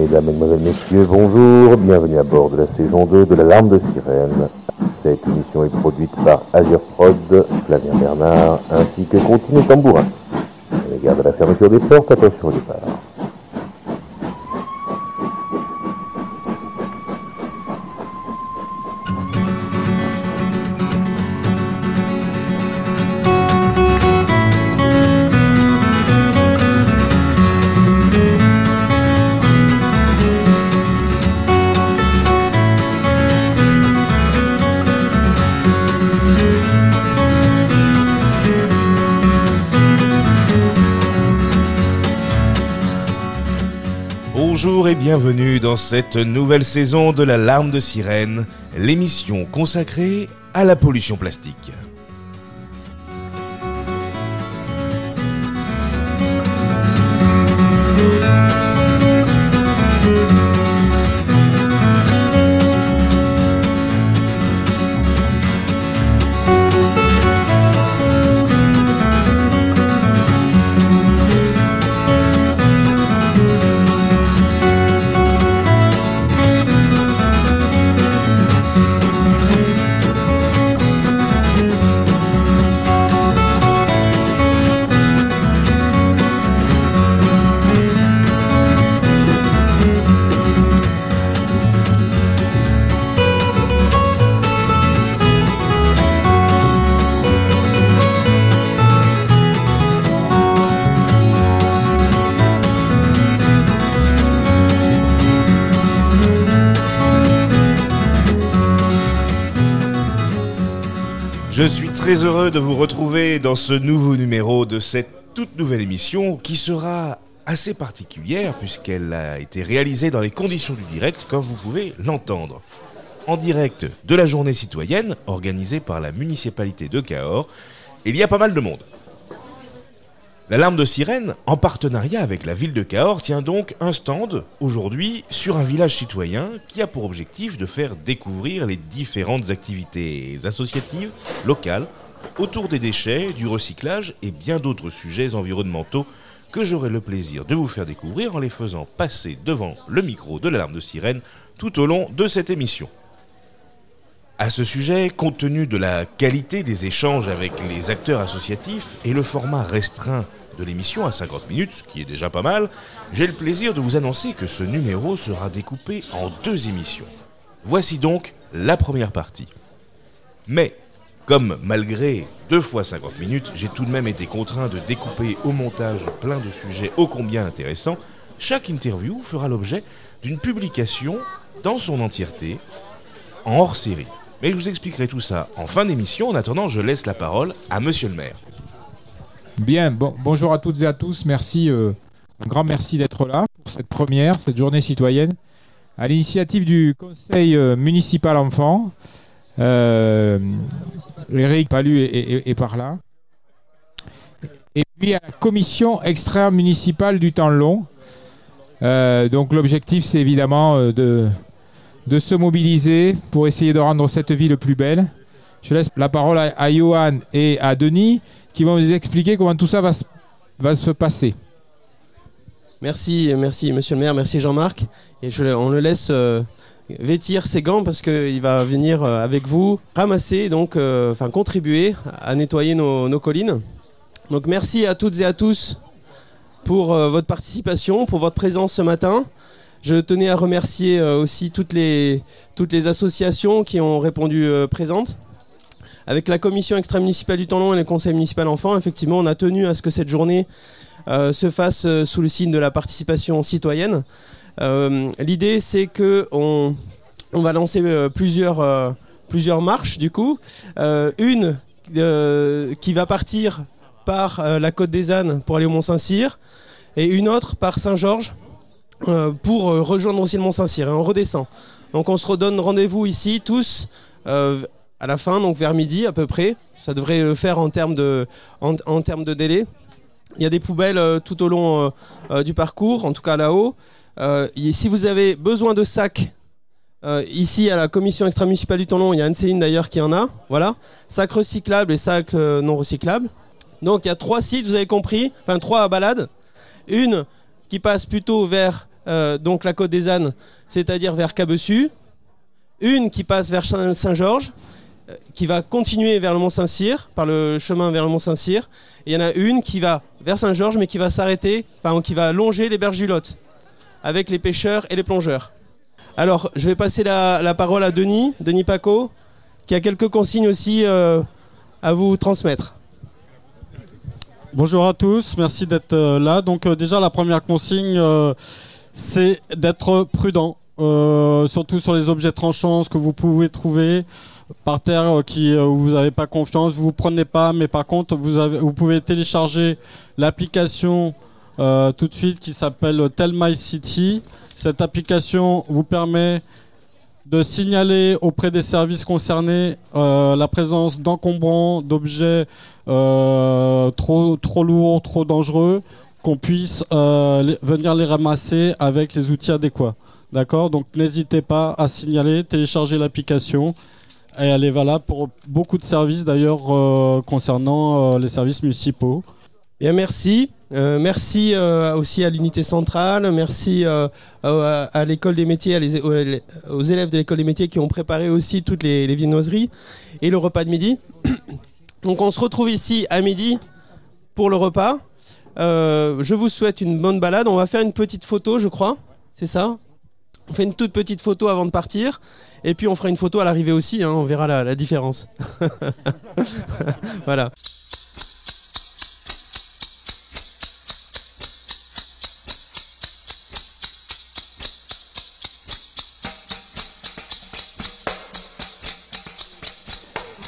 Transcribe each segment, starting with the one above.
Mesdames, Mesdemoiselles, Messieurs, bonjour, bienvenue à bord de la saison 2 de l'Alarme de Sirène. Cette émission est produite par Azure Prod, Flavien Bernard, ainsi que Continue Tambourin. À l'égard de la fermeture des portes, attention au départ. Cette nouvelle saison de la Larme de Sirène, l'émission consacrée à la pollution plastique. De vous retrouver dans ce nouveau numéro de cette toute nouvelle émission qui sera assez particulière puisqu'elle a été réalisée dans les conditions du direct comme vous pouvez l'entendre. En direct de la journée citoyenne organisée par la municipalité de Cahors, il y a pas mal de monde. L'alarme de sirène, en partenariat avec la ville de Cahors, tient donc un stand aujourd'hui sur un village citoyen qui a pour objectif de faire découvrir les différentes activités associatives, locales, autour des déchets, du recyclage et bien d'autres sujets environnementaux que j'aurai le plaisir de vous faire découvrir en les faisant passer devant le micro de l'alarme de sirène tout au long de cette émission. À ce sujet, compte tenu de la qualité des échanges avec les acteurs associatifs et le format restreint de l'émission à 50 minutes, ce qui est déjà pas mal, j'ai le plaisir de vous annoncer que ce numéro sera découpé en deux émissions. Voici donc la première partie. Mais, comme malgré deux fois 50 minutes, j'ai tout de même été contraint de découper au montage plein de sujets ô combien intéressants, chaque interview fera l'objet d'une publication dans son entièreté en hors série. Mais je vous expliquerai tout ça en fin d'émission. En attendant, je laisse la parole à monsieur le maire. Bien, bon, bonjour à toutes et à tous. Merci, euh, un grand merci d'être là pour cette première, cette journée citoyenne, à l'initiative du Conseil euh, municipal enfant. Euh, Eric Palu est, par là. Et puis à la commission extra-municipale du temps long. Euh, donc l'objectif, c'est évidemment euh, de, de se mobiliser pour essayer de rendre cette ville plus belle. Je laisse la parole à, Johan et à Denis qui vont vous expliquer comment tout ça va se, va se passer. Merci, merci Monsieur le maire, merci Jean-Marc. Et on le laisse vêtir ses gants parce qu'il va venir euh, avec vous ramasser, donc, euh, enfin contribuer à nettoyer nos, collines. Donc merci à toutes et à tous pour euh, votre participation, pour votre présence ce matin. Je tenais à remercier aussi toutes les, toutes les associations qui ont répondu euh, présentes. Avec la commission extra-municipale du temps long et le conseil municipal enfant, effectivement, on a tenu à ce que cette journée se fasse sous le signe de la participation citoyenne. Euh, L'idée, c'est que on, va lancer euh, plusieurs, euh, plusieurs marches, du coup. Une qui va partir par la côte des ânes pour aller au Mont-Saint-Cyr, et une autre par Saint-Georges pour rejoindre aussi le Mont-Saint-Cyr. Et on redescend. Donc on se redonne rendez-vous ici, tous, à la fin, donc vers midi à peu près. Ça devrait le faire en termes de, en, termes de délai. Il y a des poubelles tout au long du parcours, en tout cas là-haut. Euh, et si vous avez besoin de sacs, euh, ici à la commission extra-municipale du long, il y a Anne-Céline d'ailleurs qui en a. Voilà. Sacs recyclables et sacs euh, non recyclables. Donc il y a trois sites, vous avez compris, enfin trois balades. Une qui passe plutôt vers donc la côte des ânes, c'est-à-dire vers Cabessu, une qui passe vers Saint-Georges, qui va continuer vers le Mont-Saint-Cyr, par le chemin vers le Mont-Saint-Cyr. Et il y en a une qui va vers Saint-Georges, mais qui va s'arrêter, enfin, qui va longer les berges du Lot, avec les pêcheurs et les plongeurs. Alors, je vais passer la, parole à Denis, Denis Paco, qui a quelques consignes aussi euh, à vous transmettre. Bonjour à tous, merci d'être euh, là. Donc déjà la première consigne, c'est d'être prudent, surtout sur les objets tranchants, que vous pouvez trouver par terre euh, qui euh, vous n'avez pas confiance, vous ne prenez pas, mais par contre vous pouvez télécharger l'application euh, tout de suite qui s'appelle Tell My City. Cette application vous permet de signaler auprès des services concernés la présence d'encombrants, d'objets trop, trop lourds, trop dangereux, qu'on puisse venir les ramasser avec les outils adéquats. D'accord? Donc n'hésitez pas à signaler, télécharger l'application et elle est valable pour beaucoup de services d'ailleurs euh, concernant euh, les services municipaux. Bien, merci. Euh, merci aussi à l'unité centrale, merci à, l'école des métiers, aux élèves de l'école des métiers qui ont préparé aussi toutes les, les viennoiseries et le repas de midi. Donc on se retrouve ici à midi pour le repas. je vous souhaite une bonne balade. On va faire une petite photo, je crois. C'est ça? On fait une toute petite photo avant de partir. Et puis on fera une photo à l'arrivée aussi, hein, on verra la, différence. voilà.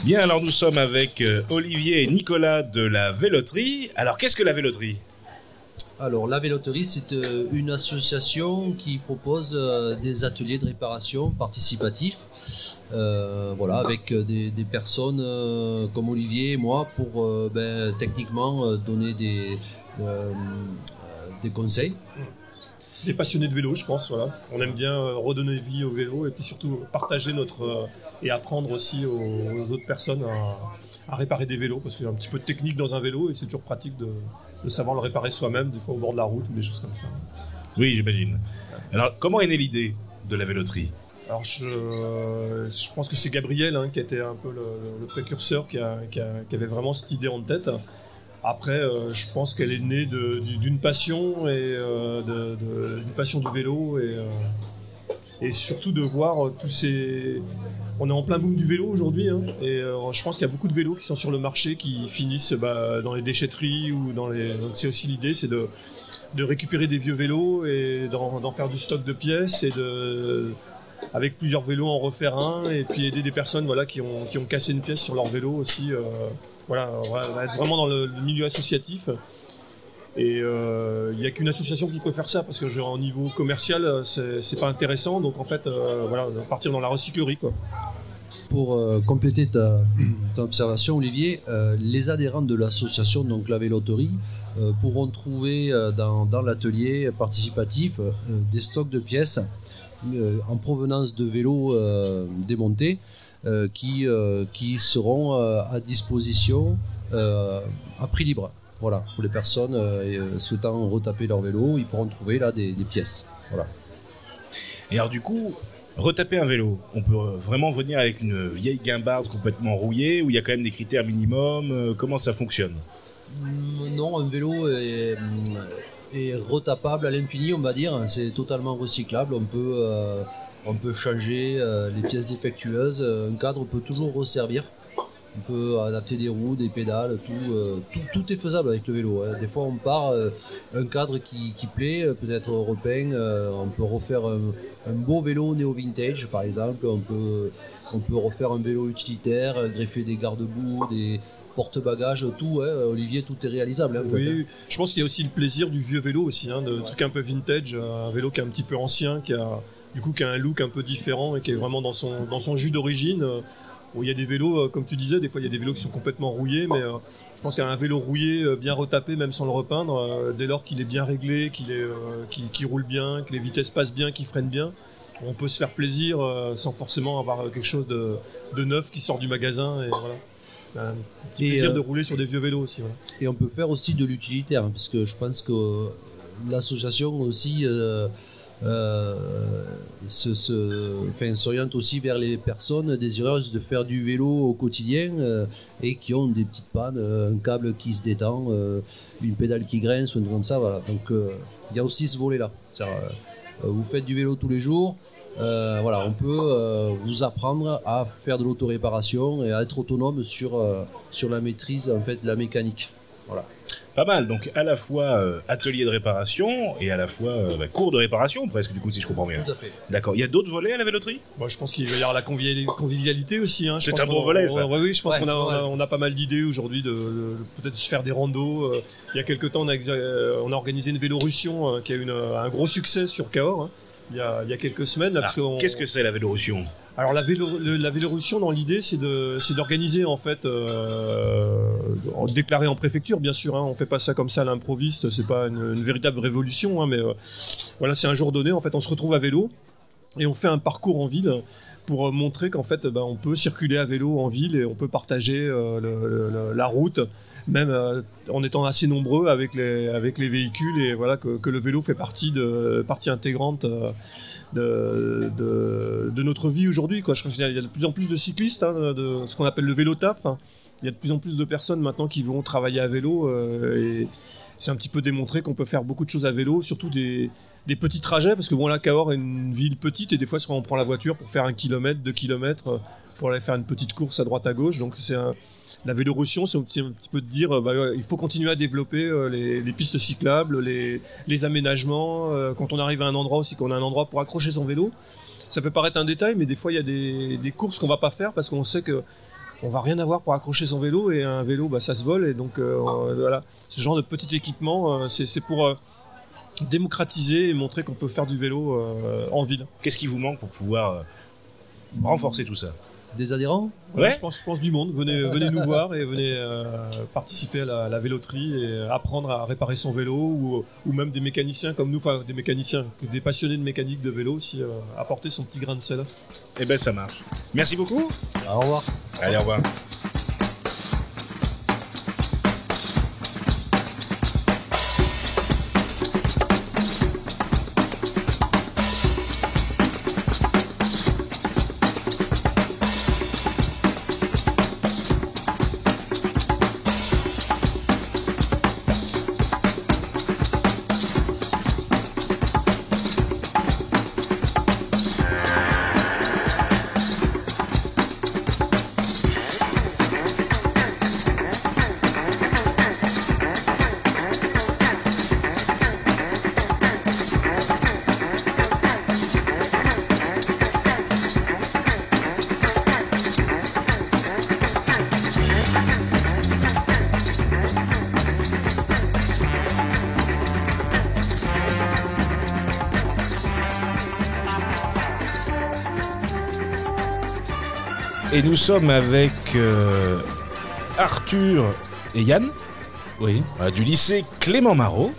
Bien, alors nous sommes avec euh, Olivier et Nicolas de la Véloterie. Alors qu'est-ce que la Véloterie? Alors, la Véloterie, c'est euh, une association qui propose euh, des ateliers de réparation participatifs. Voilà, avec des, personnes comme Olivier et moi pour ben, techniquement donner des conseils. Des passionnés de vélo, je pense. Voilà. On aime bien redonner vie au vélo et puis surtout partager notre et apprendre aussi aux, autres personnes à, à, réparer des vélos parce qu'il y a un petit peu de technique dans un vélo et c'est toujours pratique de, de savoir le réparer soi-même, des fois au bord de la route ou des choses comme ça. Oui, j'imagine. Alors, comment est née l'idée de la véloterie? Alors je, je, pense que c'est Gabriel hein, qui était un peu le, précurseur, qui, avait vraiment cette idée en tête. Après, euh, je pense qu'elle est née d'une passion et euh, passion du vélo et, euh, surtout de voir tous ces, on est en plein boom du vélo aujourd'hui, hein, et euh, je pense qu'il y a beaucoup de vélos qui sont sur le marché qui finissent bah, dans les déchetteries ou dans les. C'est aussi l'idée, c'est de, récupérer des vieux vélos et d'en faire du stock de pièces et de avec plusieurs vélos en refaire un et puis aider des personnes voilà qui ont qui ont cassé une pièce sur leur vélo aussi. Euh, voilà, on va être vraiment dans le, milieu associatif. Et euh, il n'y a qu'une association qui peut faire ça parce que genre, au niveau commercial, c'est pas intéressant. Donc en fait, voilà, partir dans la recyclerie quoi pour euh, compléter ta, observation, Olivier, euh, les adhérents de l'association, donc la véloterie, euh, pourront trouver dans, l'atelier participatif des stocks de pièces en provenance de vélos démontés qui, qui seront à disposition à prix libre. Voilà, pour les personnes souhaitant retaper leur vélo, ils pourront trouver là des, des pièces. Voilà. Et alors du coup, Retaper un vélo, on peut vraiment venir avec une vieille guimbarde complètement rouillée, où il y a quand même des critères minimums, euh, comment ça fonctionne? Mm, Non, un vélo est, retapable à l'infini, on va dire, c'est totalement recyclable, on peut, euh, on peut changer euh, les pièces défectueuses, un cadre peut toujours resservir. On peut adapter des roues, des pédales, tout, euh, tout, est faisable avec le vélo. Hein. Des fois, on part, euh, un cadre qui, plaît, euh, peut-être repeint, on peut refaire un, beau vélo néo-vintage, par exemple. On peut, on peut refaire un vélo utilitaire, greffer des garde-boue, des porte-bagages, tout. Hein. Olivier, tout est réalisable. Hein, oui, je pense qu'il y a aussi le plaisir du vieux vélo aussi, de truc un peu vintage, un vélo qui est un petit peu ancien, qui a du coup qui a un look un peu différent et qui est vraiment dans son, dans son jus d'origine il y a des vélos, euh, comme tu disais, des fois il y a des vélos qui sont complètement rouillés, mais euh, je pense qu'un vélo rouillé, euh, bien retapé, même sans le repeindre, dès lors qu'il est bien réglé, qu'il est, roule bien, que les vitesses passent bien, qu'il freine bien, on peut se faire plaisir sans forcément avoir quelque chose de, neuf qui sort du magasin. Et voilà. Un petit plaisir de rouler sur des vieux vélos aussi. Et on peut faire aussi de l'utilitaire, hein, parce que je pense que l'association aussi euh, se, se, enfin, s'oriente aussi vers les personnes désireuses de faire du vélo au quotidien euh, et qui ont des petites pannes, euh, un câble qui se détend, euh, une pédale qui grince ou un truc comme ça. Voilà. Donc euh, il y a aussi ce volet-là. Euh, vous faites du vélo tous les jours. euh, voilà, on peut euh, vous apprendre à faire de l'autoréparation et à être autonome sur, euh, sur la maîtrise en fait, de la mécanique. Voilà. Pas mal, donc à la fois euh, atelier de réparation et à la fois euh, bah, cours de réparation presque du coup si je comprends bien. Tout à fait. D'accord, il y a d'autres volets à la véloterie Moi, je pense qu'il va y avoir la conviviali- convivialité aussi. Hein. Je C'est pense un bon volet, on- ça. ouais, oui, je pense Ouais, qu'on a, c'est on a, vrai. on a pas mal d'idées aujourd'hui de, de- de peut-être se faire des randos. euh. Il y a quelques temps, on a, exa- euh, on a organisé une Vélorussion euh, qui a eu une- un gros succès sur Cahors. hein, Il y, a, il y a quelques semaines. Là, Ah, parce qu'on- Qu'est-ce que c'est la Vélorussion? Alors la, vélo, la dans l'idée, c'est d'organiser en fait, euh, déclaré en préfecture, bien sûr. Hein, on fait pas ça comme ça à l'improviste. C'est pas une, véritable révolution, hein, mais euh, voilà, c'est un jour donné. En fait, on se retrouve à vélo et on fait un parcours en ville pour euh, montrer qu'en fait, bah, on peut circuler à vélo en ville et on peut partager euh, la route, même euh, en étant assez nombreux avec les, avec les véhicules et voilà que, que le vélo fait partie de partie intégrante. euh, de, de, notre vie aujourd'hui. quoi. Y a de plus en plus de cyclistes, hein, de ce qu'on appelle le vélo taf. hein. Il y a de plus en plus de personnes maintenant qui vont travailler à vélo euh, et c'est un petit peu démontré qu'on peut faire beaucoup de choses à vélo, surtout des, petits trajets, parce que bon là, Cahors est une ville petite et des fois, soit on prend la voiture pour faire un kilomètre, deux kilomètres, euh, pour aller faire une petite course à droite à gauche. Donc c'est un, la Vélorussion, c'est un petit, peu de dire, euh, bah, il faut continuer à développer euh, les, pistes cyclables, les, aménagements. quand on arrive à un endroit aussi, qu'on a un endroit pour accrocher son vélo, ça peut paraître un détail, mais des fois il y a des, des courses qu'on va pas faire parce qu'on sait que on va rien avoir pour accrocher son vélo et un vélo, bah, ça se vole et donc euh, on- voilà, ce genre de petit équipement, euh, c'est pour euh, démocratiser et montrer qu'on peut faire du vélo euh, en ville. Qu'est-ce qui vous manque pour pouvoir euh, renforcer tout ça? Des adhérents Ouais. je pense, je pense du monde. Venez, venez nous voir et venez euh, participer à la, la véloterie et apprendre à réparer son vélo ou, ou même des mécaniciens comme nous, enfin des mécaniciens, des passionnés de mécanique de vélo aussi, euh, apporter son petit grain de sel. Eh ben ça marche. Merci beaucoup. Au revoir. Allez, au revoir. Et nous sommes avec euh, Arthur et Yann Oui. euh, du lycée Clément Marot.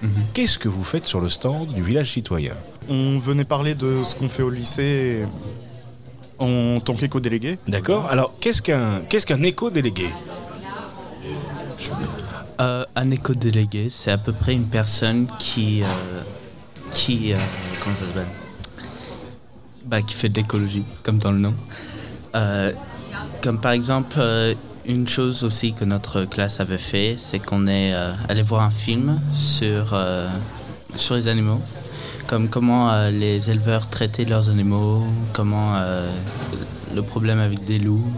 Mhm. Qu'est-ce que vous faites sur le stand du village citoyen? On venait parler de ce qu'on fait au lycée en tant qu'éco-délégué. D'accord Alors, qu'est-ce qu'un qu'est-ce qu'un éco-délégué? Euh, un éco-délégué, c'est à peu près une personne qui. euh, qui. euh, comment ça s'appelle? Bah, Qui fait de l'écologie, comme dans le nom. Euh, comme par exemple, euh, une chose aussi que notre classe avait fait, c'est qu'on est euh, allé voir un film sur, sur les animaux. Comme comment les éleveurs traitaient leurs animaux, comment le problème avec des loups,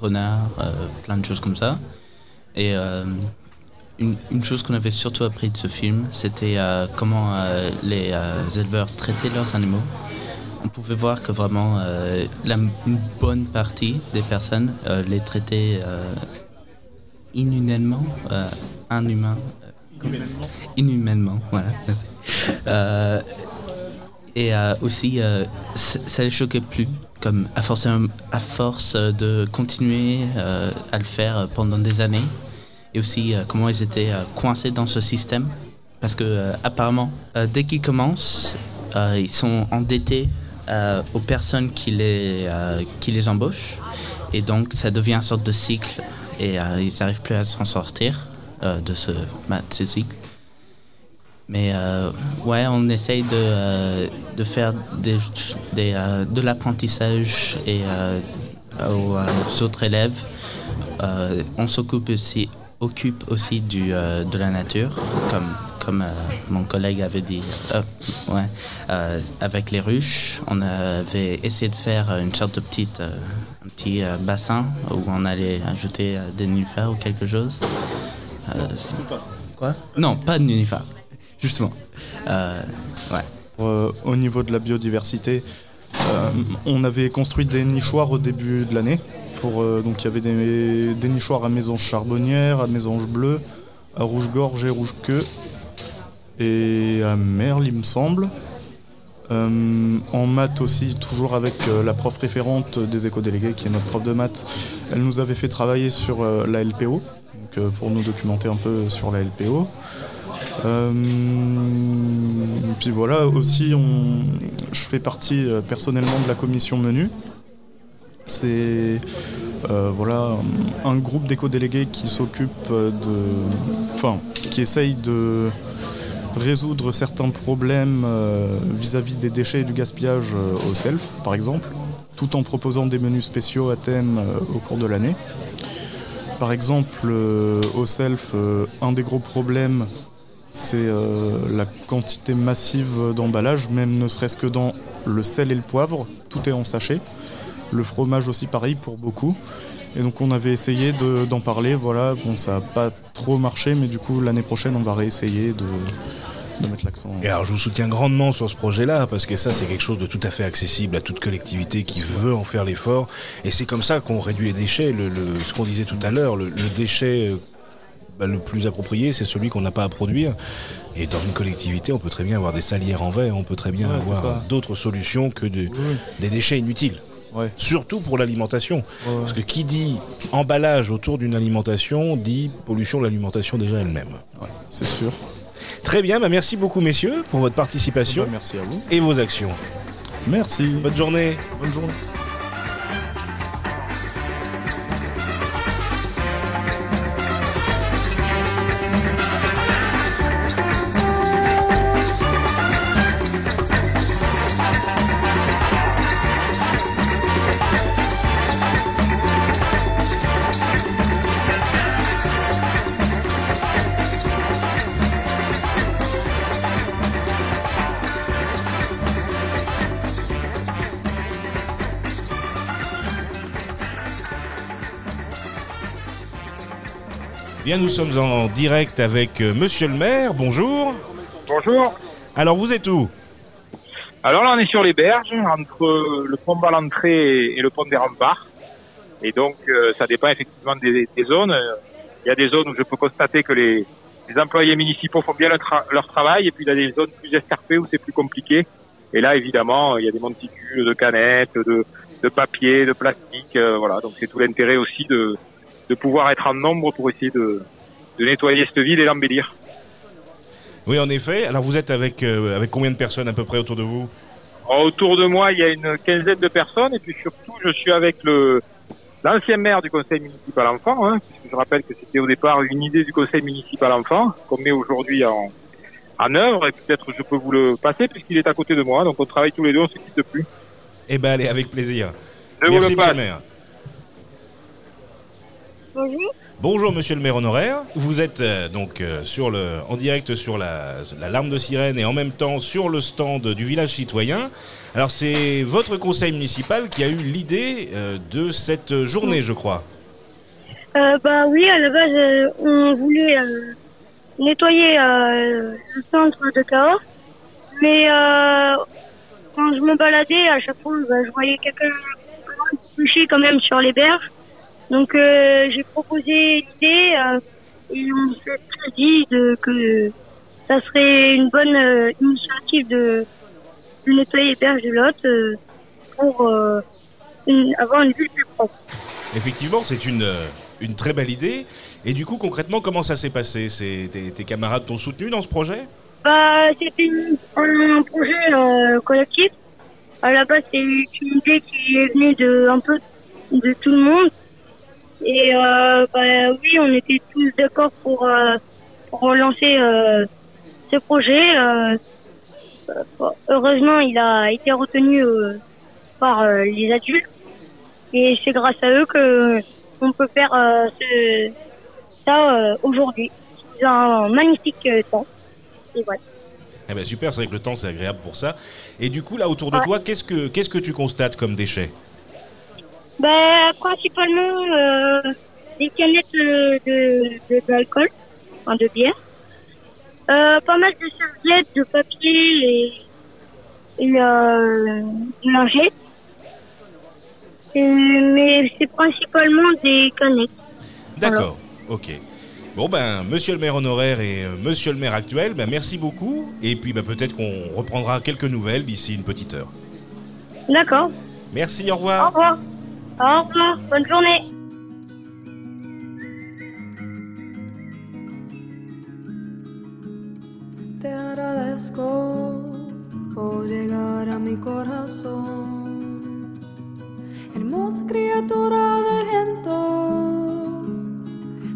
renards, plein de choses comme ça. Et une, une chose qu'on avait surtout appris de ce film, c'était comment les éleveurs traitaient leurs animaux. On pouvait voir que vraiment euh, la, une bonne partie des personnes euh, les traitaient euh, inhumainement, inhumain, inhumainement, voilà. merci. Et aussi, ça les choquait plus, comme à force, à force de continuer à le faire pendant des années, et aussi comment ils étaient coincés dans ce système, parce que apparemment, dès qu'ils commencent, ils sont endettés euh, aux personnes qui les, euh, qui les embauchent, et donc ça devient une sorte de cycle, et euh, ils n'arrivent plus à s'en sortir de, ce, bah, cycle. mais ouais, on essaye de, de faire de l'apprentissage et aux, aux autres élèves. On s'occupe aussi, occupe aussi du, de la nature, comme, comme euh, mon collègue avait dit. Euh, ouais, euh, avec les ruches, on avait essayé de faire une sorte de petite, euh, un petit euh, bassin où on allait ajouter euh, des nénuphars ou quelque chose. Euh, quoi? Non, pas de nénuphars, justement. Euh, ouais. Euh, au niveau de la biodiversité, euh, on avait construit des nichoirs au début de l'année. Pour, euh, donc il y avait des, des nichoirs à mésange charbonnière, à mésange bleue, à rouge-gorge et rouge-queue, et à merle, il me semble. Euh, en maths aussi, toujours avec euh, la prof référente des éco-délégués, qui est notre prof de maths, elle nous avait fait travailler sur euh, la LPO, donc, pour nous documenter un peu sur la LPO. Puis voilà, aussi, on, je fais partie personnellement de la commission menu. C'est voilà, un groupe d'éco-délégués qui s'occupe de. Enfin, qui essaye de résoudre certains problèmes euh, vis-à-vis des déchets et du gaspillage euh, au self, par exemple, tout en proposant des menus spéciaux à thème euh, au cours de l'année. Par exemple, au self, un des gros problèmes, c'est la quantité massive d'emballage, même ne serait-ce que dans le sel et le poivre, tout est en sachet. Le fromage aussi pareil pour beaucoup. Et donc on avait essayé de- d'en parler, voilà, bon ça n'a pas trop marché, mais du coup l'année prochaine on va réessayer de, de mettre l'accent. Et alors, je vous soutiens grandement sur ce projet-là, parce que ça, c'est quelque chose de tout à fait accessible à toute collectivité qui veut en faire l'effort. Et c'est comme ça qu'on réduit les déchets. Le, le- ce qu'on disait tout à l'heure, le, le déchet euh, bah, le plus approprié, c'est celui qu'on n'a pas à produire. Et dans une collectivité, on peut très bien avoir des salières en verre, on peut très bien Ouais, avoir d'autres solutions que de- Oui. des déchets inutiles. Ouais. Surtout pour l'alimentation. Ouais. Parce que qui dit emballage autour d'une alimentation dit pollution de l'alimentation déjà elle-même. Ouais, c'est sûr. Très bien, bah merci beaucoup messieurs pour votre participation Bah, merci à vous. et vos actions. Merci. Bonne journée. Bonne journée. Bien, nous sommes en direct avec euh, Monsieur le maire. Bonjour. Bonjour. Alors, vous êtes où? Alors là, on est sur les berges, entre le pont Balantré et le pont des Remparts. Et donc, euh, ça dépend effectivement des, des zones. Il y a des zones où je peux constater que les, les employés municipaux font bien leur, tra- leur travail, et puis il y a des zones plus escarpées où c'est plus compliqué. Et là, évidemment, il y a des monticules de canettes, de, de papier, de plastique. euh, voilà, donc c'est tout l'intérêt aussi de, de pouvoir être en nombre pour essayer de, de nettoyer cette ville et l'embellir. Oui, en effet. Alors, vous êtes avec, euh, avec combien de personnes à peu près autour de vous? Alors, Autour de moi, il y a une quinzaine de personnes et puis surtout, je suis avec le l'ancien maire du conseil municipal enfant, hein, puisque je rappelle que c'était au départ une idée du conseil municipal enfant qu'on met aujourd'hui en, en œuvre et peut-être je peux vous le passer puisqu'il est à côté de moi, donc on travaille tous les deux, on se quitte plus. Eh ben, allez, avec plaisir. Je vous Merci, le Monsieur passe. Bonjour. Bonjour, Monsieur le maire honoraire. Vous êtes euh, donc euh, sur le, en direct sur la, la larme de sirène et en même temps sur le stand du village citoyen. Alors, c'est votre conseil municipal qui a eu l'idée euh, de cette journée, je crois. Bah oui, à la base, on voulait nettoyer le centre de Cahors. Mais quand je me baladais, à chaque fois, bah, je voyais quelqu'un couché quand même sur les berges. Donc euh, j'ai proposé l'idée euh, et on s'est dit de, que ça serait une bonne euh, initiative de, de nettoyer les berges de Lot euh, pour une- avoir une ville plus propre. Effectivement, c'est une, une très belle idée. Et du coup, concrètement, comment ça s'est passé? Tes, tes camarades t'ont soutenu dans ce projet? Bah, c'était une- un projet collectif. À la base, c'est une idée qui est venue de un peu de tout le monde. Et euh, bah, oui, on était tous d'accord pour, euh, pour relancer euh, ce projet. heureusement, il a été retenu par les adultes et c'est grâce à eux que on peut faire ce- ça aujourd'hui. C'est un magnifique temps. Et voilà. Eh ben super, c'est vrai que le temps c'est agréable pour ça. Et du coup là autour de Ouais. toi, qu'est-ce que qu'est-ce que tu constates comme déchets? Ben, principalement euh, des canettes euh, de de- d'alcool, enfin de bière. Euh, pas mal de serviettes, de papier et, et euh, de lingettes. Et- mais c'est principalement des canettes. D'accord, ok. Bon ben, monsieur le maire honoraire et monsieur le maire actuel, ben merci beaucoup. Et puis ben, peut-être qu'on reprendra quelques nouvelles d'ici une petite heure. D'accord. Merci, au Au revoir. revoir. Au revoir. Bonne journée. Te agradezco por llegar a mi corazón. Hermosa criatura de viento,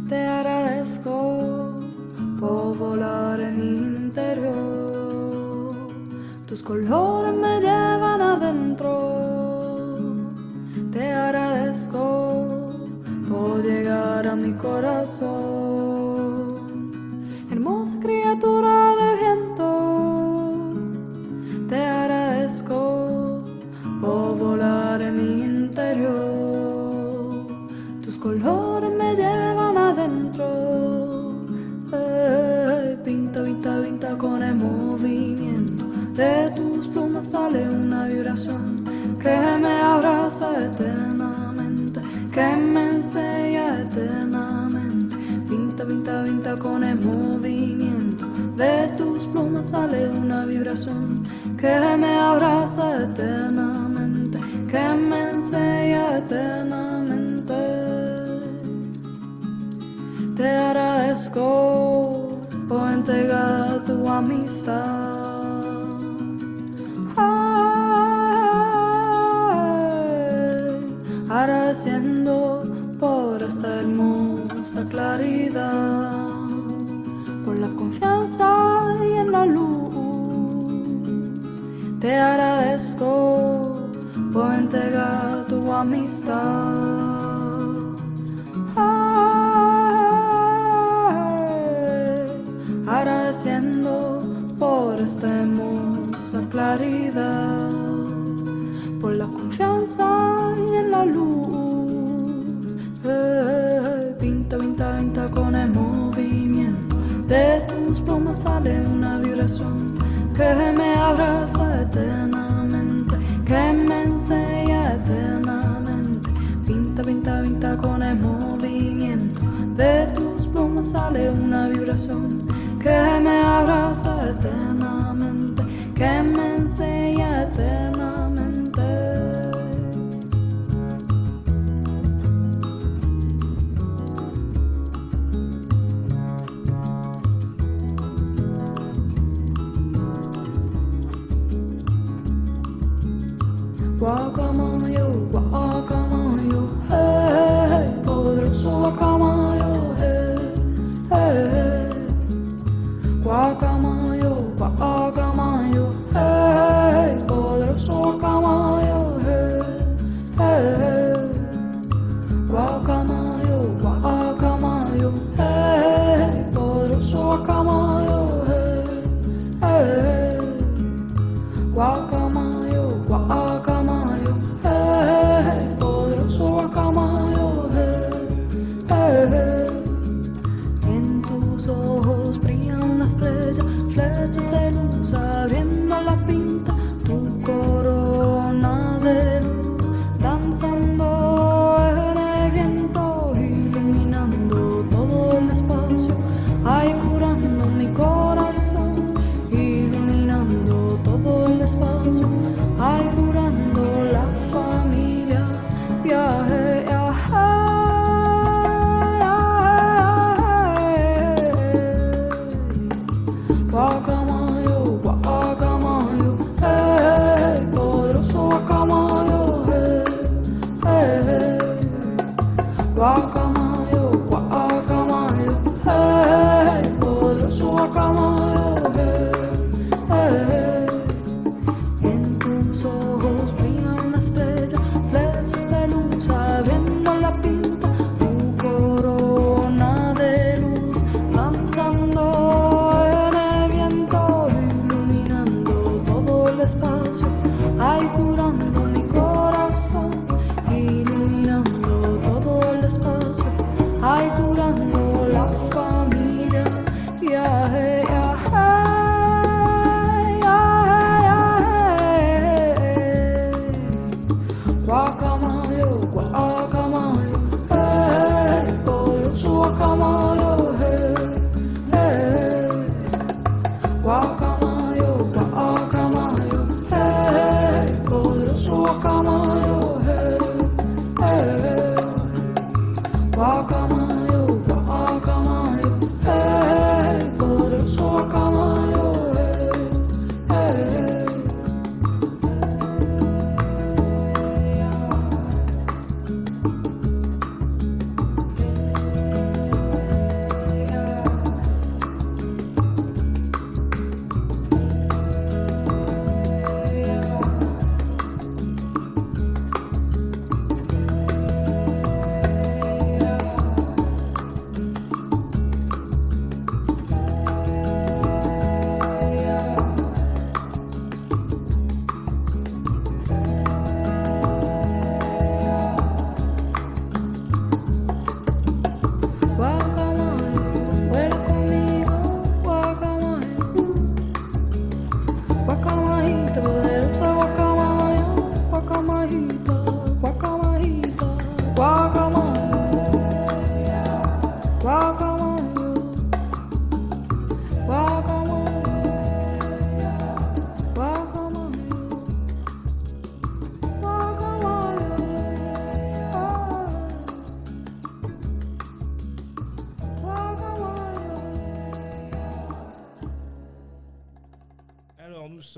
te agradezco por volar en mi interior. Tus colores me llevan adentro. Te agradezco por llegar a mi corazón hermosa criatura de viento. Te agradezco por volar en mi interior. Tus colores me llevan adentro. Eh, pinta, pinta, pinta con el movimiento. De tus plumas sale una vibración que eternamente, que me enseña eternamente. Pinta, pinta, pinta con el movimiento. De tus plumas sale una vibración que me abraza eternamente, que me enseña eternamente. Te agradezco por entregar tu amistad. Claridad, por la confianza y en la luz. Te agradezco por entregar tu amistad. Ay, agradeciendo por esta hermosa claridad, por la confianza y en la luz. Que me abraza eternamente, que me enseña eternamente. Pinta, pinta, pinta con el movimiento. De tus plumas sale una vibración que me abraza eternamente,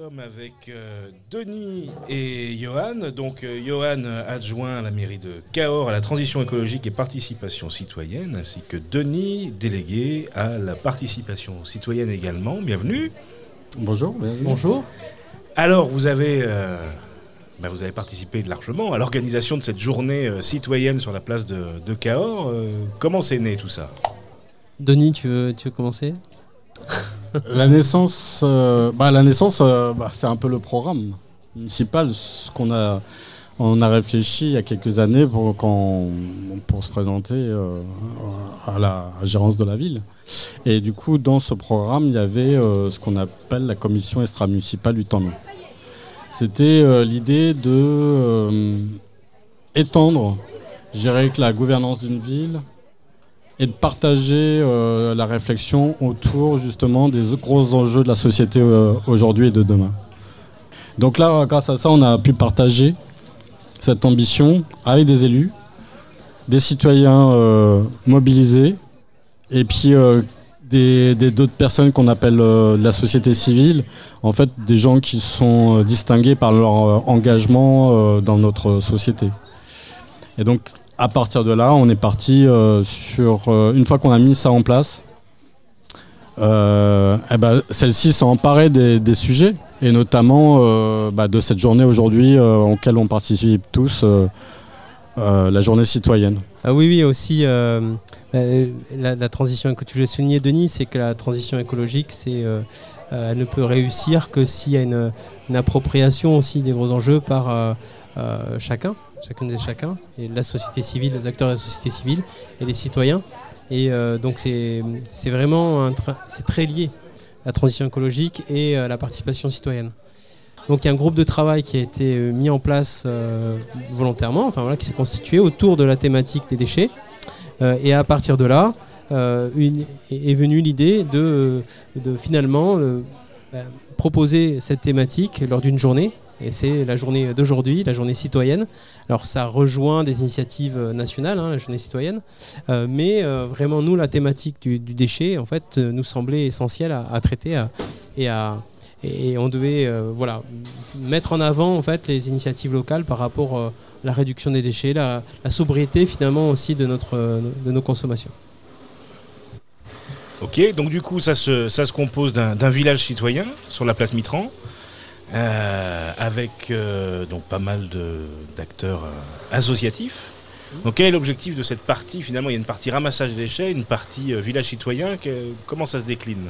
sommes avec euh, Denis et Johan. Donc euh, Johan adjoint à la mairie de Cahors à la transition écologique et participation citoyenne, ainsi que Denis délégué à la participation citoyenne également. Bienvenue. Bonjour. Bonjour. Alors vous avez, euh, bah, vous avez participé largement à l'organisation de cette journée euh, citoyenne sur la place de, de Cahors. Euh, comment c'est né tout ça? Denis, tu veux, tu veux commencer? La naissance, euh, bah, la naissance, euh, bah, c'est un peu le programme municipal, ce qu'on a, on a réfléchi il y a quelques années pour, pour se présenter euh, à la gérance de la ville. Et du coup, dans ce programme, il y avait ce qu'on appelle la commission extra-municipale du temps. C'était l'idée de étendre, que la gouvernance d'une ville et de partager euh, la réflexion autour justement des gros enjeux de la société euh, aujourd'hui et de demain. Donc là, grâce à ça, on a pu partager cette ambition avec des élus, des citoyens euh, mobilisés, et puis des d'autres personnes qu'on appelle la société civile, en fait des gens qui sont distingués par leur engagement dans notre société. Et donc à partir de là, on est parti euh, sur euh, une fois qu'on a mis ça en place. euh, eh ben, celle-ci s'est emparée des, sujets et notamment euh, bah, de cette journée aujourd'hui auquel on participe tous, la journée citoyenne. Ah oui, oui, aussi, euh, la, transition que tu l'as souligné, Denis, c'est que la transition écologique, c'est, elle ne peut réussir que s'il y a une, appropriation aussi des gros enjeux par chacun, chacune et chacun, et la société civile, les acteurs de la société civile et les citoyens. Et euh, donc c'est, vraiment très lié, la transition écologique et euh, la participation citoyenne. Donc il y a un groupe de travail qui a été euh, mis en place euh, volontairement, enfin voilà, qui s'est constitué autour de la thématique des déchets. Et à partir de là, est venue l'idée de, de finalement bah, proposer cette thématique lors d'une journée. Et c'est la journée d'aujourd'hui, la journée citoyenne. Alors ça rejoint des initiatives nationales, hein, la journée citoyenne. Euh, mais euh, vraiment, nous, la thématique du, déchet, en fait, euh, nous semblait essentielle à, traiter et à, et on devait voilà, mettre en avant en fait, les initiatives locales par rapport à la réduction des déchets, la, sobriété finalement aussi de, notre, de nos consommations. Ok, donc du coup, ça se, ça se compose d'un village citoyen sur la place Mitran, euh, avec euh, donc pas mal d'acteurs euh, associatifs. Donc quel est l'objectif de cette partie Finalement, il y a une partie ramassage des déchets, une partie village citoyen. comment ça se décline?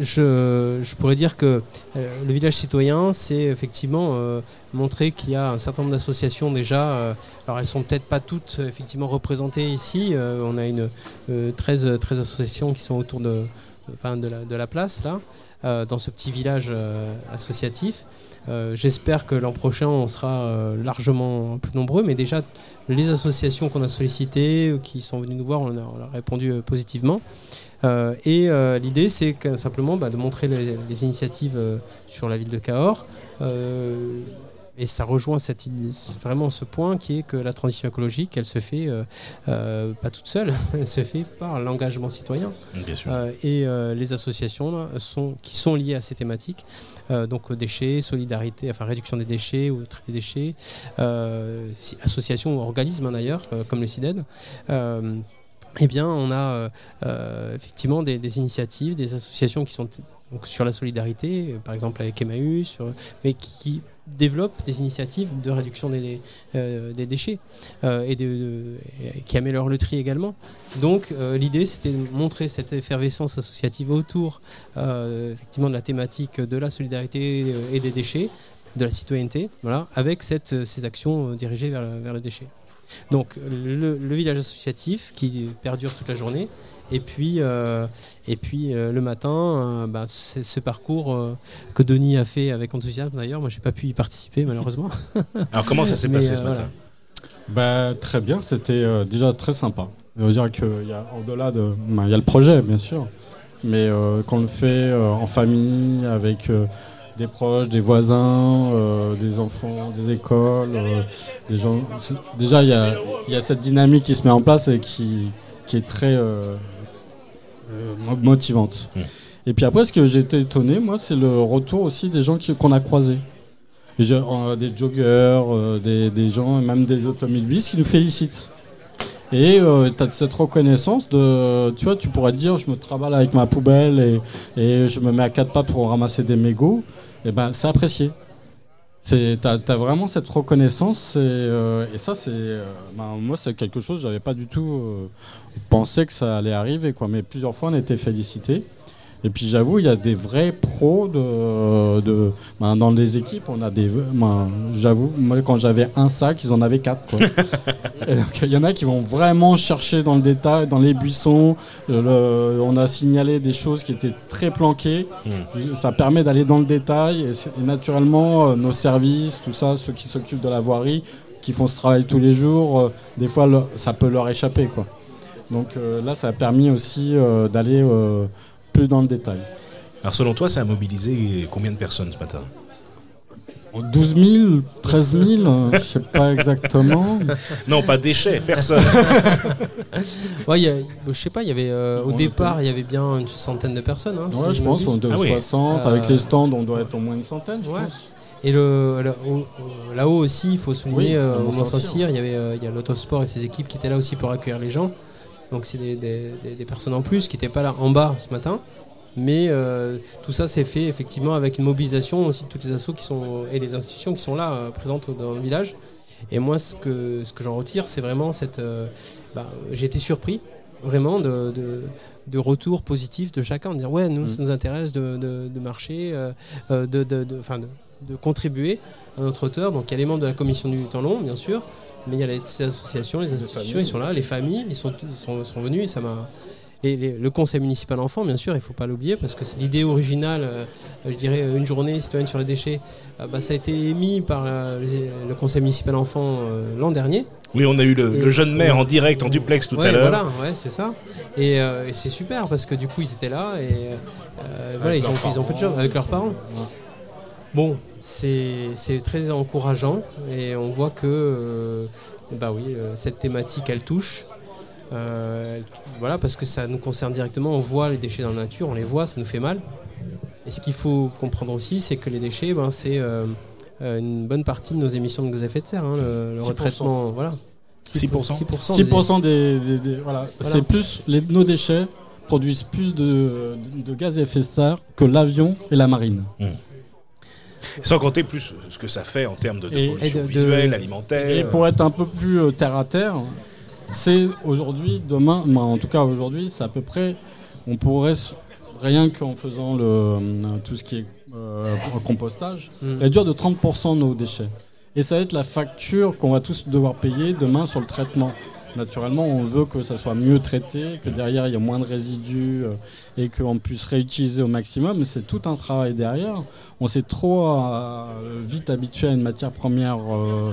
Je, pourrais dire que le village citoyen, c'est effectivement montrer qu'il y a un certain nombre d'associations déjà. euh, alors elles sont peut-être pas toutes effectivement représentées ici. on a une euh, 13, 13 associations qui sont autour de, la, de la place là, dans ce petit village euh, associatif. Euh, J'espère que l'an prochain on sera euh, largement plus nombreux, mais déjà les associations qu'on a sollicitées, euh, qui sont venues nous voir, on a, a répondu euh, positivement. Euh, et euh, l'idée, c'est simplement bah, de montrer les, initiatives euh, sur la ville de Cahors, euh, et ça rejoint cette vraiment ce point qui est que la transition écologique, elle se fait euh, euh, pas toute seule, elle se fait par l'engagement citoyen. Bien sûr. Euh, et les associations là, sont, qui sont liées à ces thématiques, donc déchets, solidarité, enfin réduction des déchets ou traiter des déchets, associations ou organismes hein, d'ailleurs, comme le CIDED, eh bien on a euh, effectivement des, des initiatives, des associations qui sont donc, sur la solidarité, euh, par exemple avec Emmaüs, mais qui, développent des initiatives de réduction des, euh, des déchets euh, et qui améliorent le tri également. Donc euh, l'idée c'était de montrer cette effervescence associative autour euh, effectivement de la thématique de la solidarité euh, et des déchets, de la citoyenneté, voilà, avec euh, ces actions euh, dirigées vers le, vers déchet. Donc le village associatif qui perdure toute la journée. Et puis, euh, et puis euh, le matin, euh, bah, c'est ce parcours euh, que Denis a fait avec enthousiasme d'ailleurs. Moi, j'ai pas pu y participer malheureusement. Alors, comment ça s'est passé euh, ce voilà. matin? Bah, très bien, c'était euh, déjà très sympa. Je veux dire qu'il y a au-delà de. ben, Il y a le projet, bien sûr, mais euh, qu'on le fait euh, en famille, avec euh, des proches, des voisins, euh, des enfants, des écoles, euh, des gens. Déjà, il y a, il y a cette dynamique qui se met en place et qui, qui est très euh, euh, mo- motivante. Et puis après, ce que j'ai été étonné, moi, c'est le retour aussi des gens qui- qu'on a croisés. J'ai- euh, des joggeurs, euh, des, des gens, même des automobilistes qui nous félicitent. Et tu as cette reconnaissance de, tu vois, tu pourrais dire, je me travaille avec ma poubelle et, et je me mets à quatre pas pour ramasser des mégots. Et ben, c'est apprécié. T'as, t'as vraiment cette reconnaissance et, euh, ça, c'est, euh, ben, moi, c'est quelque chose, j'avais pas du tout euh, pensé que ça allait arriver, quoi. Mais plusieurs fois, on été félicités. Et puis j'avoue, il y a des vrais pros de, de ben, dans les équipes. On a des, ben, j'avoue, moi quand j'avais un sac, ils en avaient quatre. quoi. Et donc, il y en a qui vont vraiment chercher dans le détail, dans les buissons. Euh, le- on a signalé des choses qui étaient très planquées. Ça permet d'aller dans le détail. Et, naturellement, euh, nos services, tout ça, ceux qui s'occupent de la voirie, qui font ce travail tous les jours, euh, des fois, le- ça peut leur échapper, quoi. Donc euh, là, ça a permis aussi euh, d'aller euh, plus dans le détail. Alors, selon toi, ça a mobilisé combien de personnes ce matin? 12 000, 13 000, euh, je sais pas exactement. Non, pas déchets, personne. ouais, y a- je sais pas, il y avait euh, au On départ, il y avait bien une centaine de personnes. hein, Ouais, si je pense, on doit être 60. Euh, Avec les stands, on doit être au moins une centaine, je Ouais. pense. Et le, le- au- au- là-haut aussi, il faut souligner Oui, euh, au Mont-Saint-Cyr. Il y avait euh, il y a l'Autosport et ses équipes qui étaient là aussi pour accueillir les gens. Donc c'est des, des- des- des personnes en plus qui n'étaient pas là en bas ce matin. Mais euh, tout ça s'est fait effectivement avec une mobilisation aussi de toutes les assos qui sont et les institutions qui sont là euh, présentes dans le village. Et moi, ce que, ce que j'en retire, c'est vraiment cette. euh, bah, J'ai été surpris vraiment de, de, de retour positif de chacun, de dire ouais, nous, ça nous intéresse de, de- marcher, de, de, de- enfin, de, de contribuer à notre hauteur. Donc il y a les membres de la commission du temps long, bien sûr, mais il y a les ces associations, les institutions, ils sont là, les familles, ils sont, sont, sont venus et ça m'a. Et les- le conseil municipal enfant, bien sûr, il ne faut pas l'oublier parce que c'est l'idée originale, euh, je dirais une journée citoyenne sur les déchets, euh, bah, ça a été émis par euh, le conseil municipal enfant euh, l'an dernier. Oui, on a eu le, jeune maire en direct, en duplex tout Ouais, à l'heure. Voilà, ouais, c'est ça. Et, et c'est super parce que du coup, ils étaient là et voilà, ils ont, ils ont fait le job avec leurs parents. Bon, c'est c'est très encourageant et on voit que euh, bah oui, euh, cette thématique, elle touche. Euh, voilà, parce que ça nous concerne directement. On voit les déchets dans la nature, on les voit, ça nous fait mal. Et ce qu'il faut comprendre aussi, c'est que les déchets, ben, c'est euh, une bonne partie de nos émissions de gaz à effet de serre. hein, le, le 6%. retraitement, voilà. 6%. 6%, 6% des, des- des- voilà. Voilà. C'est plus les, nos déchets produisent plus de, de gaz à effet de serre que l'avion et la marine. Sans compter plus ce que ça fait en termes de, de Et- pollution et de- visuelle, de- alimentaire. Et pour être un peu plus euh, terre à terre, c'est aujourd'hui, demain, bah, en tout cas aujourd'hui, c'est à peu près, on pourrait rien qu'en faisant le, euh, tout ce qui est euh, compostage, Mm. réduire de 30% nos déchets. Et ça va être la facture qu'on va tous devoir payer demain sur le traitement. Naturellement, on veut que ça soit mieux traité, que derrière il y ait moins de résidus euh, et qu'on puisse réutiliser au maximum. C'est tout un travail derrière. On s'est trop euh, vite habitué à une matière première euh,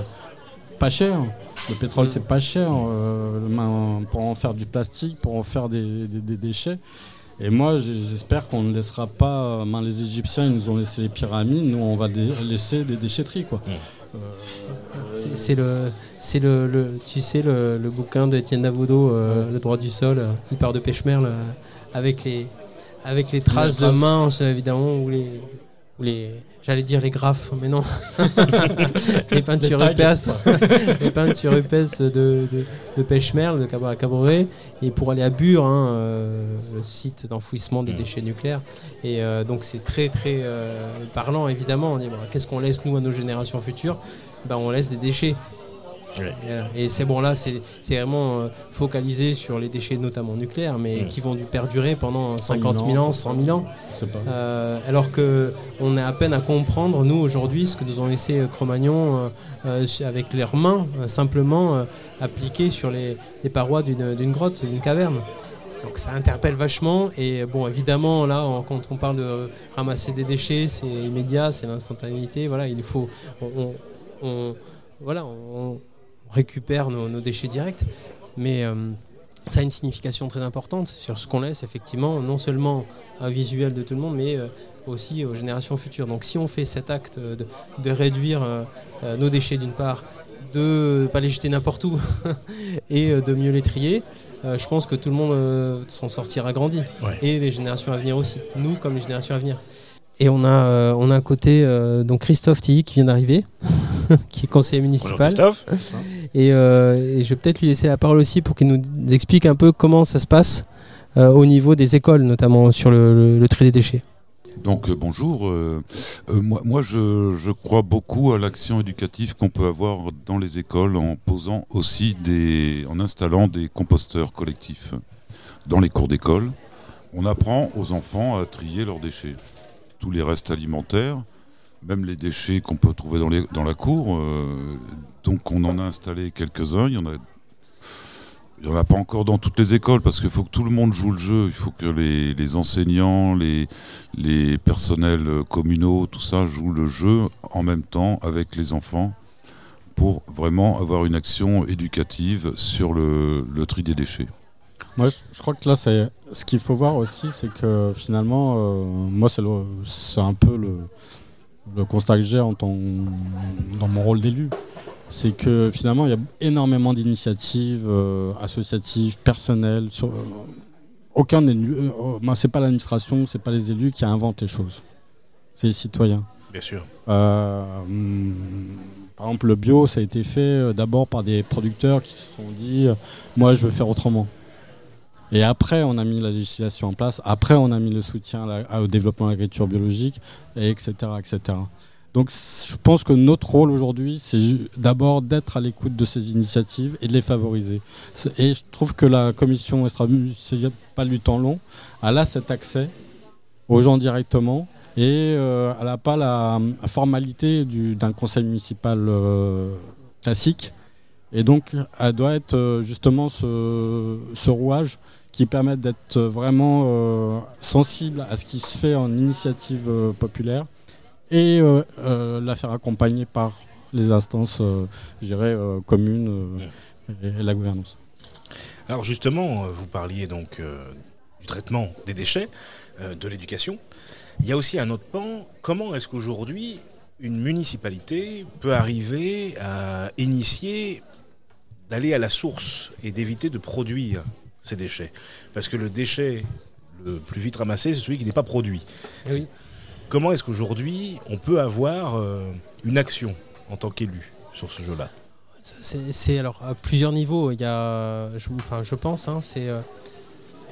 pas chère. Le pétrole, c'est pas cher pour en faire du plastique, pour en faire des, déchets. Et moi, j'espère qu'on ne laissera pas. les Égyptiens, ils nous ont laissé les pyramides. Nous, on va laisser des déchetteries, quoi. C'est le, c'est le, le- tu sais le, le bouquin de Étienne Davodo, euh, Le droit du sol. euh, il part de Pêche-Merle euh, avec les, avec les traces de traces. mains évidemment ou les, ou les, j'allais dire les graphes, mais non, les peintures rupestres, les peintures rupestres de, de, de Pêche-Merle, de Cabra Caboret, et pour aller à Bure, hein, euh, le site d'enfouissement des déchets nucléaires. Et euh, donc c'est très très euh, parlant évidemment. On dit qu'est-ce qu'on laisse nous à nos générations futures? Ben, On laisse des déchets. Ouais. Et, c'est bon là, c'est vraiment euh, focalisé sur les déchets notamment nucléaires, mais qui vont dû perdurer pendant 100 50 000 ans, 100 000 ans. Pas. Euh, alors que on est à peine à comprendre, nous, aujourd'hui, ce que nous ont laissé euh, Cro-Magnon euh, avec leurs mains, simplement euh, appliquées sur les, les parois d'une grotte, d'une caverne. Donc ça interpelle vachement. Et bon, évidemment, là, on- quand on parle de ramasser des déchets, c'est immédiat, c'est l'instantanéité. Voilà, il faut. On- voilà, on récupère nos, nos déchets directs. Mais. euh, ça a une signification très importante sur ce qu'on laisse effectivement, non seulement un visuel de tout le monde, mais euh, aussi aux générations futures. Donc si on fait cet acte de, de réduire euh, nos déchets d'une part, de ne pas les jeter n'importe où et de mieux les trier, je pense que tout le monde s'en sortira grandi. Ouais. Et les générations à venir aussi, nous comme les générations à venir. Et on a, euh, on a un côté, euh, donc Christophe Tilly qui vient d'arriver, qui est conseiller Bonjour municipal. Christophe. Et, euh, et je vais peut-être lui laisser la parole aussi pour qu'il nous explique un peu comment ça se passe euh, au niveau des écoles, notamment sur le, le- le tri des déchets. Donc bonjour, euh, euh, moi, moi je, je crois beaucoup à l'action éducative qu'on peut avoir dans les écoles en posant aussi des, en installant des composteurs collectifs dans les cours d'école. On apprend aux enfants à trier leurs déchets, tous les restes alimentaires, même les déchets qu'on peut trouver dans, la cour. euh, donc on en a installé quelques-uns, il y en a il n'y en a pas encore dans toutes les écoles parce qu'il faut que tout le monde joue le jeu. Il faut que les, enseignants, les, personnels communaux, tout ça joue le jeu en même temps avec les enfants pour vraiment avoir une action éducative sur le tri des déchets. Moi, je, crois que là, c'est ce qu'il faut voir aussi, c'est que finalement, euh, moi, c'est le- un peu le, le constat que j'ai en tant- dans mon rôle d'élu. C'est que finalement, il y a énormément d'initiatives euh, associatives, personnelles. Sur, euh, aucun élu, euh, ben, c'est pas l'administration, c'est pas les élus qui inventent les choses. C'est les citoyens. Bien sûr. Euh, par exemple, le bio, ça a été fait d'abord par des producteurs qui se sont dit Moi, je veux faire autrement. Et après, on a mis la législation en place. Après, on a mis le soutien au développement de l'agriculture biologique, et etc., etc. Donc, je pense que notre rôle aujourd'hui, c'est d'abord d'être à l'écoute de ces initiatives et de les favoriser. Et je trouve que la commission extra-municipale du temps long, elle a cet accès aux gens directement et euh, elle n'a pas la, formalité du- d'un conseil municipal euh, classique. Et donc, elle doit être euh, justement ce rouage qui permet d'être vraiment euh, sensible à ce qui se fait en initiative euh, populaire et euh, la faire accompagner par les instances, je dirais, communes et, la gouvernance. Alors justement, vous parliez donc du traitement des déchets, de l'éducation. Il y a aussi un autre pan. Comment est-ce qu'aujourd'hui une municipalité peut arriver à initier d'aller à la source et d'éviter de produire ces déchets Parce que le déchet le plus vite ramassé, c'est celui qui n'est pas produit. Oui. Comment est-ce qu'aujourd'hui on peut avoir euh, une action en tant qu'élu sur ce jeu-là? C'est alors à plusieurs niveaux. Il y a, je, enfin, je pense, hein, c'est euh,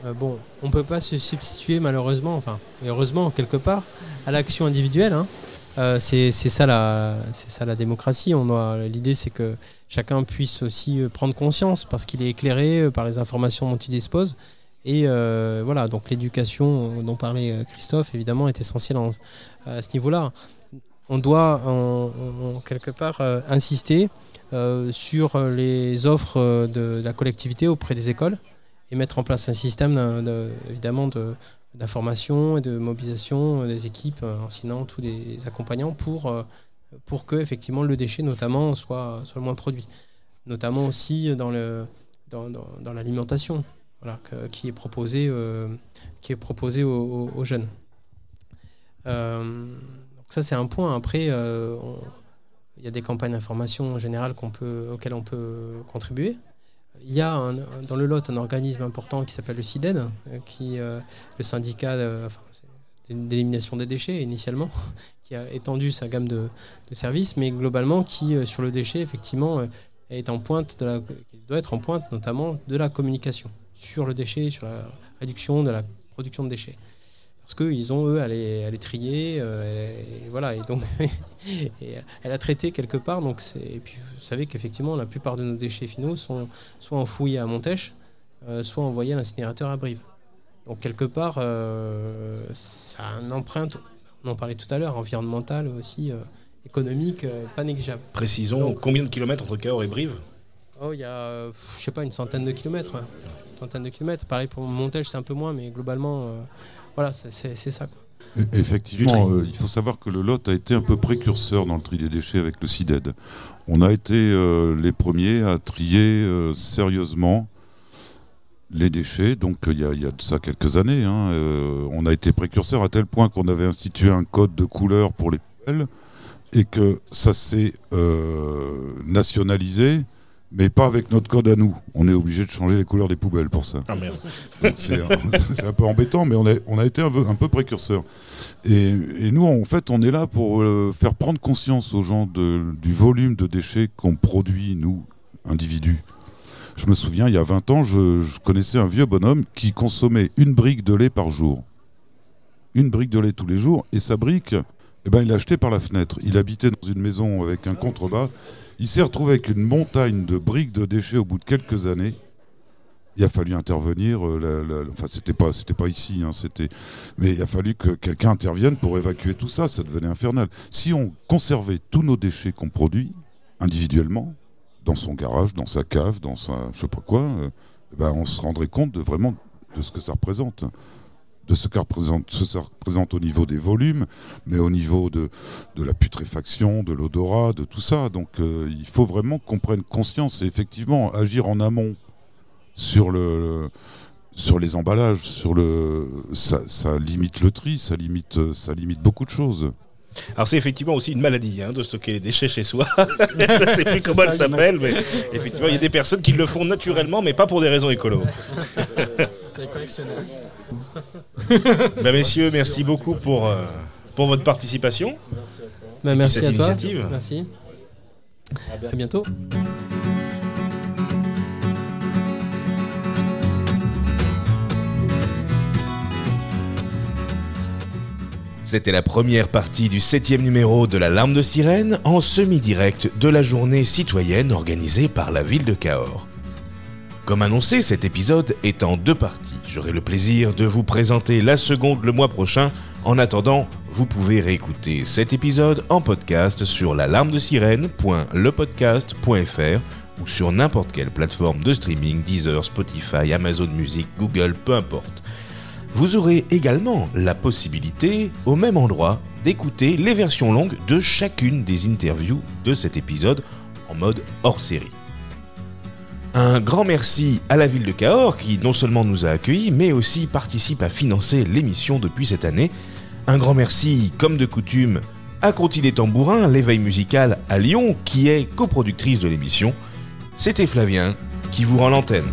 euh, bon, on peut pas se substituer malheureusement, enfin, heureusement quelque part, à l'action individuelle. hein. Euh, c'est ça la, démocratie. L'idée c'est que chacun puisse aussi euh, prendre conscience parce qu'il est éclairé euh, par les informations dont il dispose. Et voilà, donc l'éducation dont parlait Christophe, évidemment, est essentielle en- à ce niveau-là. On doit, en, quelque part, insister sur les offres de, la collectivité auprès des écoles et mettre en place un système évidemment de- d'information et de mobilisation euh, des équipes euh, enseignants, tous des accompagnants pour, euh, pour que effectivement le déchet notamment soit, soit le moins produit. Notamment aussi dans, le, dans, dans- l'alimentation voilà, qui est proposée euh, aux, jeunes. Euh, donc ça c'est un point. Après, euh, il y a des campagnes d'information en général qu'on peut, auxquelles on peut contribuer. Il y a dans le Lot un organisme important qui s'appelle le CIDED, euh, qui, euh, le syndicat d'élimination des déchets initialement, qui a étendu sa gamme de, services, mais globalement qui, euh, sur le déchet, effectivement, est en pointe de la, doit être en pointe notamment de la communication sur le déchet, sur la réduction de la production de déchets. Parce qu'ils ont, eux, à les, à les trier, euh, et, voilà, et donc et elle a traité quelque part. Donc et puis vous savez qu'effectivement, la plupart de nos déchets finaux sont soit enfouis à Montèche, euh, soit envoyés à l'incinérateur à Brive. Donc quelque part, euh, ça a une empreinte, on en parlait tout à l'heure, environnementale aussi, économique, pas négligeable. Précisons combien de kilomètres entre Cahors et Brive? Oh, il y a, je sais pas, une centaine de kilomètres. Une centaine de kilomètres. Pareil pour Montège, c'est un peu moins, mais globalement, voilà, c'est- ça. quoi. E- Effectivement, euh, il faut savoir que le Lot a été un peu précurseur dans le tri des déchets avec le CIDED. On a été euh, les premiers à trier euh, sérieusement les déchets, donc euh, il y, a- il y a de ça quelques années. hein, euh, on a été précurseur à tel point qu'on avait institué un code de couleur pour les poubelles et que ça s'est euh, nationalisé. Mais pas avec notre code à nous. On est obligé de changer les couleurs des poubelles pour ça. Ah merde. Donc c'est un, peu embêtant, mais on a, on a été un peu, un peu précurseur. Et, et nous, en fait, on est là pour euh, faire prendre conscience aux gens de- du volume de déchets qu'on produit, nous, individus. Je me souviens, il y a 20 ans, je, je connaissais un vieux bonhomme qui consommait une brique de lait par jour. Une brique de lait tous les jours. Et sa brique, eh ben, il l'a achetée par la fenêtre. Il habitait dans une maison avec un contrebas. Il s'est retrouvé avec une montagne de briques de déchets au bout de quelques années. Il a fallu intervenir. euh, enfin, c'était pas, pas ici, hein, c'était. Mais il a fallu que quelqu'un intervienne pour évacuer tout ça. Ça devenait infernal. Si on conservait tous nos déchets qu'on produit individuellement, dans son garage, dans sa cave, dans sa, je sais pas quoi, euh, eh ben, on se rendrait compte de vraiment de ce que ça représente, de ce que représente, ça représente au niveau des volumes, mais au niveau de, la putréfaction, de l'odorat, de tout ça. Donc, euh, il faut vraiment qu'on prenne conscience et effectivement agir en amont sur les emballages, sur le ça, ça limite le tri, ça limite ça limite beaucoup de choses. Alors c'est effectivement aussi une maladie hein, de stocker les déchets chez soi. Je sais plus comment elle s'appelle, mais effectivement il y a des personnes qui le font naturellement, mais pas pour des raisons écolo. C'est les collectionneurs. Ben, messieurs, merci beaucoup pour, euh, pour votre participation. Bah, Et merci cette à toi. initiative. Merci. À bientôt. C'était la première partie du septième numéro de La Larme de Sirène en semi-direct de la journée citoyenne organisée par la ville de Cahors. Comme annoncé, cet épisode est en deux parties. J'aurai le plaisir de vous présenter la seconde le mois prochain. En attendant, vous pouvez réécouter cet épisode en podcast sur l'alarmedesirène.lepodcast.fr ou sur n'importe quelle plateforme de streaming, Deezer, Spotify, Amazon Music, Google, peu importe. Vous aurez également la possibilité, au même endroit, d'écouter les versions longues de chacune des interviews de cet épisode en mode hors série. Un grand merci à la ville de Cahors qui non seulement nous a accueillis, mais aussi participe à financer l'émission depuis cette année. Un grand merci, comme de coutume, à Conti des Tambourins, l'éveil musical à Lyon, qui est coproductrice de l'émission. C'était Flavien qui vous rend l'antenne.